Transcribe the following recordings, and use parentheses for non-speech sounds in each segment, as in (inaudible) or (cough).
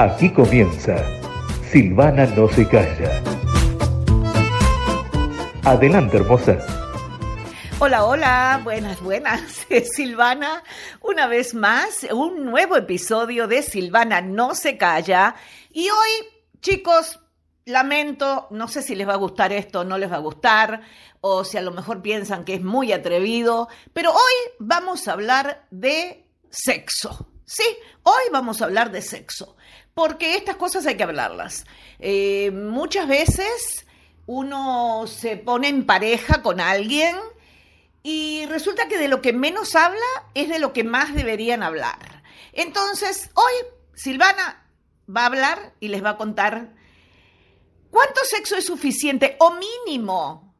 Aquí comienza Silvana no se calla. Adelante, hermosa. Hola, hola, buenas, buenas. (laughs) Silvana, una vez más, un nuevo episodio de Silvana no se calla. Y hoy, chicos, lamento, no sé si les va a gustar esto no les va a gustar, o si a lo mejor piensan que es muy atrevido, pero hoy vamos a hablar de sexo. Sí, hoy vamos a hablar de sexo, porque estas cosas hay que hablarlas. Eh, muchas veces uno se pone en pareja con alguien y resulta que de lo que menos habla es de lo que más deberían hablar. Entonces, hoy Silvana va a hablar y les va a contar cuánto sexo es suficiente o mínimo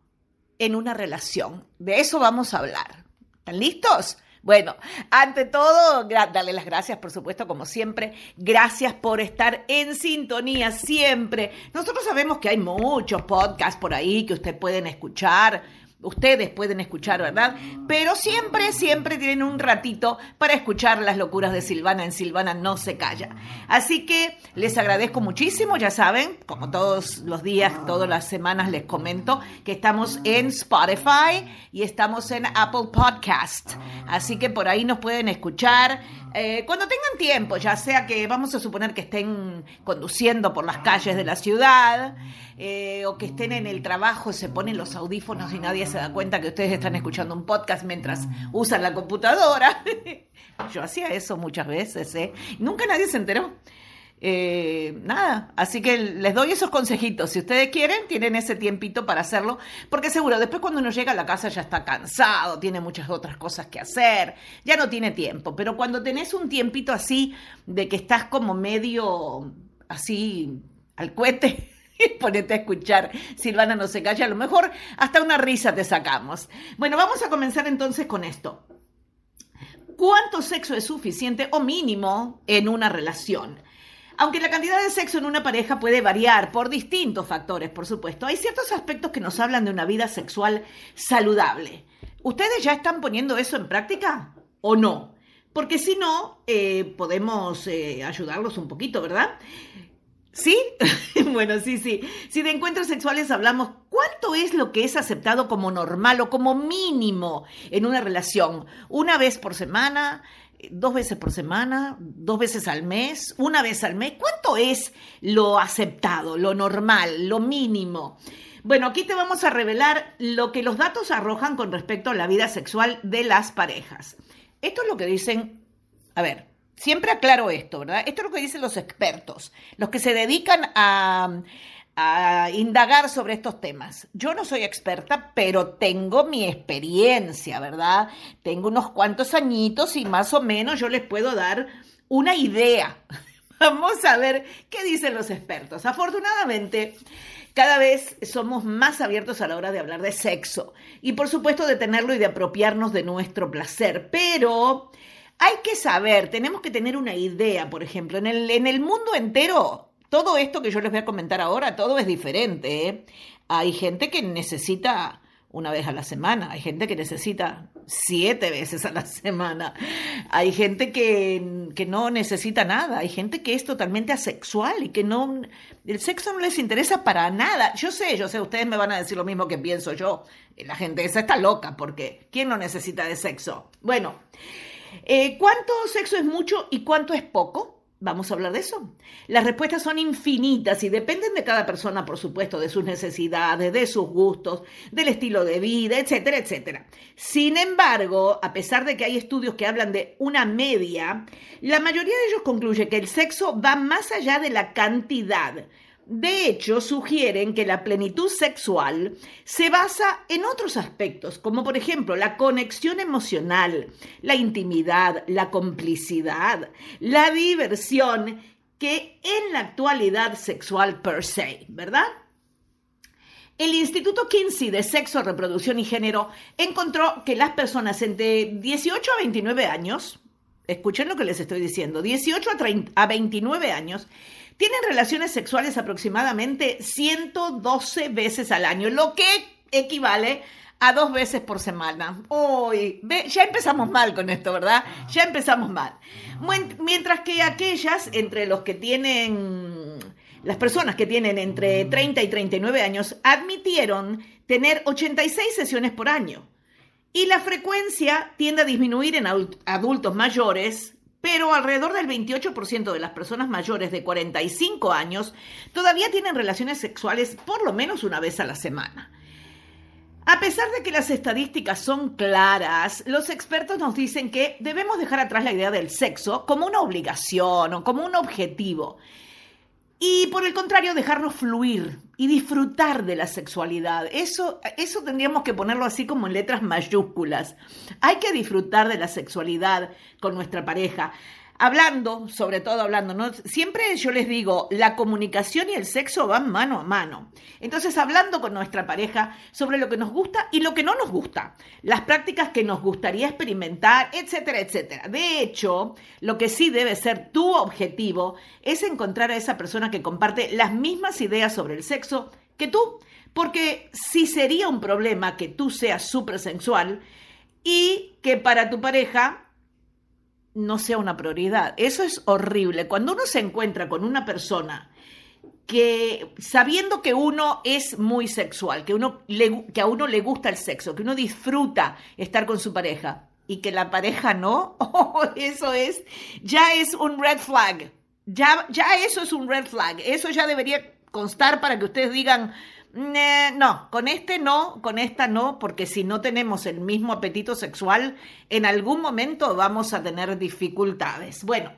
en una relación. De eso vamos a hablar. ¿Están listos? Bueno, ante todo, darle las gracias, por supuesto, como siempre. Gracias por estar en sintonía siempre. Nosotros sabemos que hay muchos podcasts por ahí que ustedes pueden escuchar ustedes pueden escuchar, ¿verdad? Pero siempre, siempre tienen un ratito para escuchar las locuras de Silvana. En Silvana no se calla. Así que les agradezco muchísimo, ya saben, como todos los días, todas las semanas les comento que estamos en Spotify y estamos en Apple Podcast. Así que por ahí nos pueden escuchar. Eh, cuando tengan tiempo, ya sea que vamos a suponer que estén conduciendo por las calles de la ciudad eh, o que estén en el trabajo, se ponen los audífonos y nadie se da cuenta que ustedes están escuchando un podcast mientras usan la computadora. (laughs) Yo hacía eso muchas veces, ¿eh? Nunca nadie se enteró. Eh, nada, así que les doy esos consejitos. Si ustedes quieren, tienen ese tiempito para hacerlo, porque seguro, después cuando uno llega a la casa ya está cansado, tiene muchas otras cosas que hacer, ya no tiene tiempo, pero cuando tenés un tiempito así de que estás como medio así al cohete, (laughs) ponete a escuchar, Silvana no se calla, a lo mejor hasta una risa te sacamos. Bueno, vamos a comenzar entonces con esto. ¿Cuánto sexo es suficiente o mínimo en una relación? Aunque la cantidad de sexo en una pareja puede variar por distintos factores, por supuesto, hay ciertos aspectos que nos hablan de una vida sexual saludable. ¿Ustedes ya están poniendo eso en práctica o no? Porque si no, eh, podemos eh, ayudarlos un poquito, ¿verdad? ¿Sí? (laughs) bueno, sí, sí. Si de encuentros sexuales hablamos, ¿cuánto es lo que es aceptado como normal o como mínimo en una relación? ¿Una vez por semana? dos veces por semana, dos veces al mes, una vez al mes. ¿Cuánto es lo aceptado, lo normal, lo mínimo? Bueno, aquí te vamos a revelar lo que los datos arrojan con respecto a la vida sexual de las parejas. Esto es lo que dicen, a ver, siempre aclaro esto, ¿verdad? Esto es lo que dicen los expertos, los que se dedican a a indagar sobre estos temas. Yo no soy experta, pero tengo mi experiencia, ¿verdad? Tengo unos cuantos añitos y más o menos yo les puedo dar una idea. (laughs) Vamos a ver qué dicen los expertos. Afortunadamente, cada vez somos más abiertos a la hora de hablar de sexo y por supuesto de tenerlo y de apropiarnos de nuestro placer, pero hay que saber, tenemos que tener una idea, por ejemplo, en el, en el mundo entero todo esto que yo les voy a comentar ahora, todo es diferente. ¿eh? Hay gente que necesita una vez a la semana, hay gente que necesita siete veces a la semana, hay gente que, que, no necesita nada, hay gente que es totalmente asexual y que no, el sexo no les interesa para nada. Yo sé, yo sé, ustedes me van a decir lo mismo que pienso yo, la gente esa está loca porque ¿quién no necesita de sexo? Bueno, eh, ¿cuánto sexo es mucho y cuánto es poco? Vamos a hablar de eso. Las respuestas son infinitas y dependen de cada persona, por supuesto, de sus necesidades, de sus gustos, del estilo de vida, etcétera, etcétera. Sin embargo, a pesar de que hay estudios que hablan de una media, la mayoría de ellos concluye que el sexo va más allá de la cantidad. De hecho, sugieren que la plenitud sexual se basa en otros aspectos, como por ejemplo la conexión emocional, la intimidad, la complicidad, la diversión, que en la actualidad sexual per se, ¿verdad? El Instituto Kinsey de Sexo, Reproducción y Género encontró que las personas entre 18 a 29 años, escuchen lo que les estoy diciendo, 18 a, a 29 años, tienen relaciones sexuales aproximadamente 112 veces al año, lo que equivale a dos veces por semana. Uy, ya empezamos mal con esto, ¿verdad? Ya empezamos mal. Mientras que aquellas entre los que tienen, las personas que tienen entre 30 y 39 años, admitieron tener 86 sesiones por año. Y la frecuencia tiende a disminuir en adultos mayores, pero alrededor del 28% de las personas mayores de 45 años todavía tienen relaciones sexuales por lo menos una vez a la semana. A pesar de que las estadísticas son claras, los expertos nos dicen que debemos dejar atrás la idea del sexo como una obligación o como un objetivo. Y por el contrario, dejarnos fluir y disfrutar de la sexualidad. Eso, eso tendríamos que ponerlo así como en letras mayúsculas. Hay que disfrutar de la sexualidad con nuestra pareja hablando, sobre todo hablando. Siempre yo les digo, la comunicación y el sexo van mano a mano. Entonces, hablando con nuestra pareja sobre lo que nos gusta y lo que no nos gusta, las prácticas que nos gustaría experimentar, etcétera, etcétera. De hecho, lo que sí debe ser tu objetivo es encontrar a esa persona que comparte las mismas ideas sobre el sexo que tú. Porque si sería un problema que tú seas súper sensual y que para tu pareja no sea una prioridad. Eso es horrible. Cuando uno se encuentra con una persona que sabiendo que uno es muy sexual, que, uno que a uno le gusta el sexo, que uno disfruta estar con su pareja y que la pareja no, (laughs) oh, eso es, ya es un red flag. Ya, ya eso es un red flag. Eso ya debería constar para que ustedes digan, no, con este no, con esta no, porque si no tenemos el mismo apetito sexual, en algún momento vamos a tener dificultades. Bueno,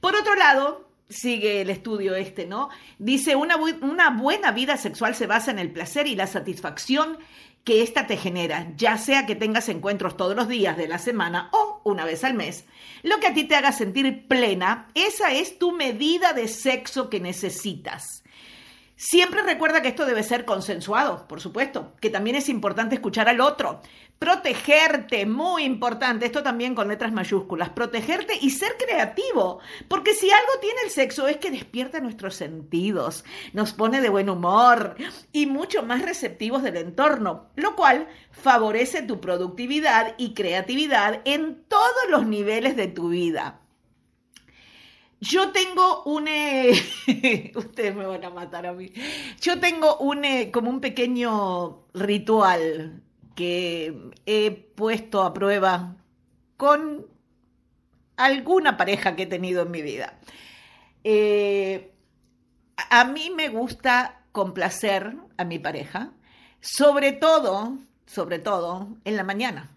por otro lado, sigue el estudio este, ¿no? Dice, una, una buena vida sexual se basa en el placer y la satisfacción que ésta te genera, ya sea que tengas encuentros todos los días de la semana o una vez al mes. Lo que a ti te haga sentir plena, esa es tu medida de sexo que necesitas. Siempre recuerda que esto debe ser consensuado, por supuesto, que también es importante escuchar al otro. Protegerte, muy importante, esto también con letras mayúsculas, protegerte y ser creativo, porque si algo tiene el sexo es que despierta nuestros sentidos, nos pone de buen humor y mucho más receptivos del entorno, lo cual favorece tu productividad y creatividad en todos los niveles de tu vida. Yo tengo un... Eh, (laughs) ustedes me van a matar a mí. Yo tengo un, eh, como un pequeño ritual que he puesto a prueba con alguna pareja que he tenido en mi vida. Eh, a mí me gusta complacer a mi pareja, sobre todo, sobre todo en la mañana.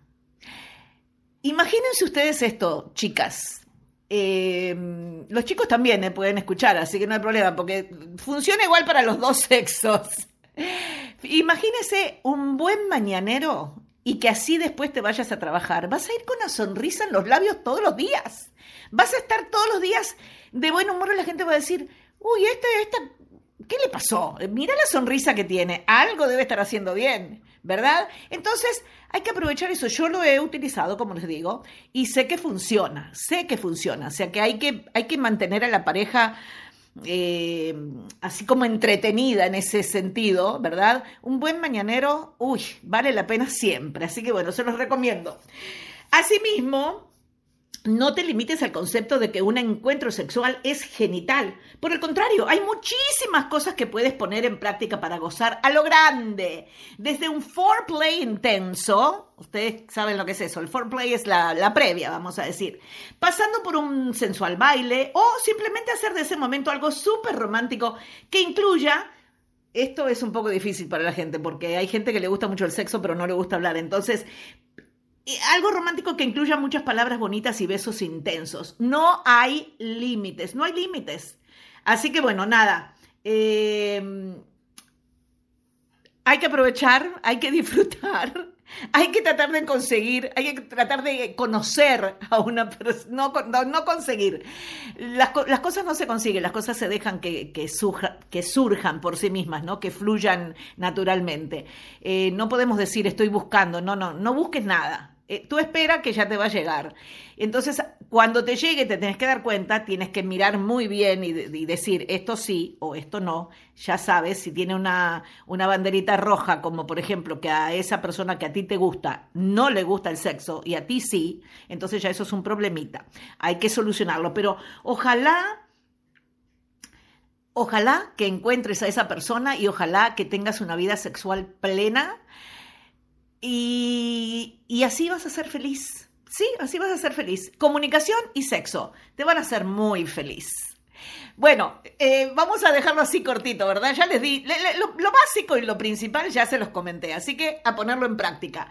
Imagínense ustedes esto, chicas. Em, los chicos también eh, pueden escuchar, así que no hay problema, porque funciona igual para los dos sexos. (laughs) Imagínese un buen mañanero y que así después te vayas a trabajar. Vas a ir con una sonrisa en los labios todos los días. Vas a estar todos los días de buen humor y la gente va a decir, uy, este, esta, ¿qué le pasó? Mira la sonrisa que tiene, algo debe estar haciendo bien. ¿Verdad? Entonces, hay que aprovechar eso. Yo lo he utilizado, como les digo, y sé que funciona, sé que funciona. O sea, que hay que, hay que mantener a la pareja eh, así como entretenida en ese sentido, ¿verdad? Un buen mañanero, uy, vale la pena siempre. Así que bueno, se los recomiendo. Asimismo, no te limites al concepto de que un encuentro sexual es genital. Por el contrario, hay muchísimas cosas que puedes poner en práctica para gozar a lo grande. Desde un foreplay intenso, ustedes saben lo que es eso, el foreplay es la, la previa, vamos a decir, pasando por un sensual baile o simplemente hacer de ese momento algo súper romántico que incluya esto es un poco difícil para la gente porque hay gente que le gusta mucho el sexo pero no le gusta hablar. Entonces, algo romántico que incluya muchas palabras bonitas y besos intensos. No hay límites, no hay límites. Así que bueno, nada. Eh, hay que aprovechar, hay que (laughs) disfrutar, hay que tratar de conseguir, hay que tratar de conocer a una persona, no, no, conseguir. Las, cosas no se consiguen, las cosas se dejan que, que, que surjan por sí mismas, ¿no? que fluyan naturalmente. Eh, no podemos decir estoy buscando, no, no, no busques nada Eh, tú espera que ya te va a llegar. Entonces, cuando te llegue, te tienes que dar cuenta, tienes que mirar muy bien y, decir esto sí o esto no. Ya sabes, si tiene una, una banderita roja, como por ejemplo que a esa persona que a ti te gusta no le gusta el sexo y a ti sí, entonces ya eso es un problemita. Hay que solucionarlo. Pero ojalá Ojalá que encuentres a esa persona y ojalá que tengas una vida sexual plena y, así vas a ser feliz. Sí, así vas a ser feliz. Comunicación y sexo te van a hacer muy feliz. Bueno, eh, vamos a dejarlo así cortito, ¿verdad? Ya les di lo, básico y lo principal, ya se los comenté, así que a ponerlo en práctica.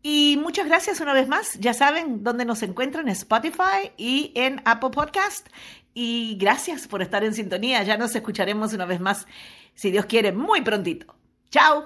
Y muchas gracias una vez más. Ya saben dónde nos encuentran en Spotify y en Apple Podcast. Y gracias por estar en sintonía. Ya nos escucharemos una vez más, si Dios quiere, muy prontito. Chao.